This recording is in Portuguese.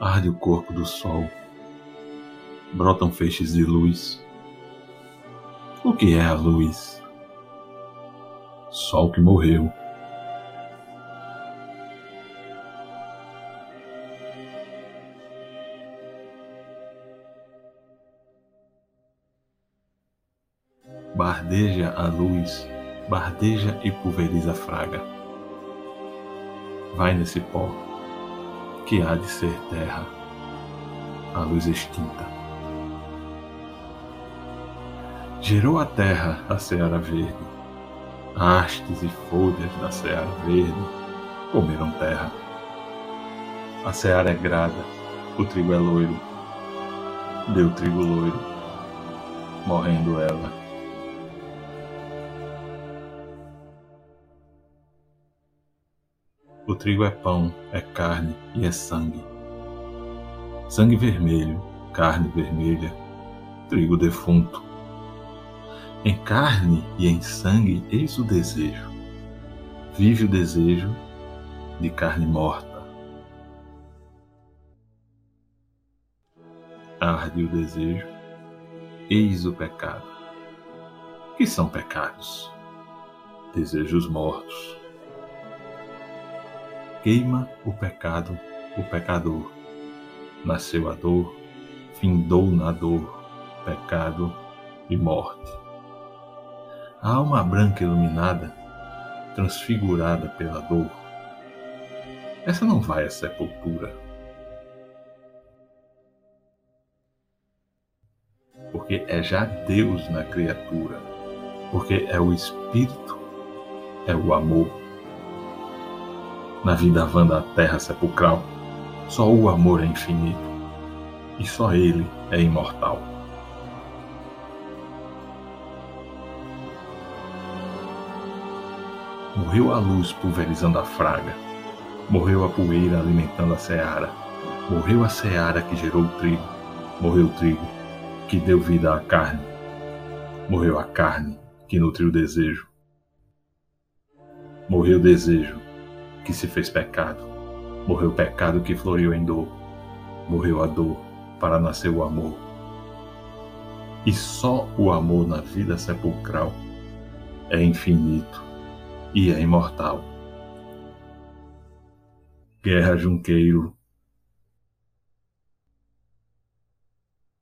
Arde o corpo do sol. Brotam feixes de luz. O que é a luz? Sol que morreu. Bardeja a luz, bardeja e pulveriza a fraga. Vai nesse pó, que há de ser terra, a luz extinta. Gerou a terra a seara verde, hastes e folhas da seara verde comeram terra. A seara é grada, o trigo é loiro, deu trigo loiro, morrendo ela. O trigo é pão, é carne e é sangue. Sangue vermelho, carne vermelha, trigo defunto. Em carne e em sangue, eis o desejo. Vive o desejo de carne morta. Arde o desejo, eis o pecado. Que são pecados? Desejos mortos queima o pecado, o pecador. Nasceu a dor, findou na dor, pecado e morte. A alma branca iluminada, transfigurada pela dor, essa não vai à sepultura. Porque é já Deus na criatura, porque é o Espírito, é o amor na vida vã da terra sepulcral, só o amor é infinito e só ele é imortal. Morreu a luz pulverizando a fraga, morreu a poeira alimentando a seara, morreu a seara que gerou o trigo, morreu o trigo que deu vida à carne, morreu a carne que nutriu o desejo, morreu o desejo que se fez pecado. Morreu o pecado que floriu em dor. Morreu a dor para nascer o amor. E só o amor na vida sepulcral é infinito e é imortal. Guerra Junqueiro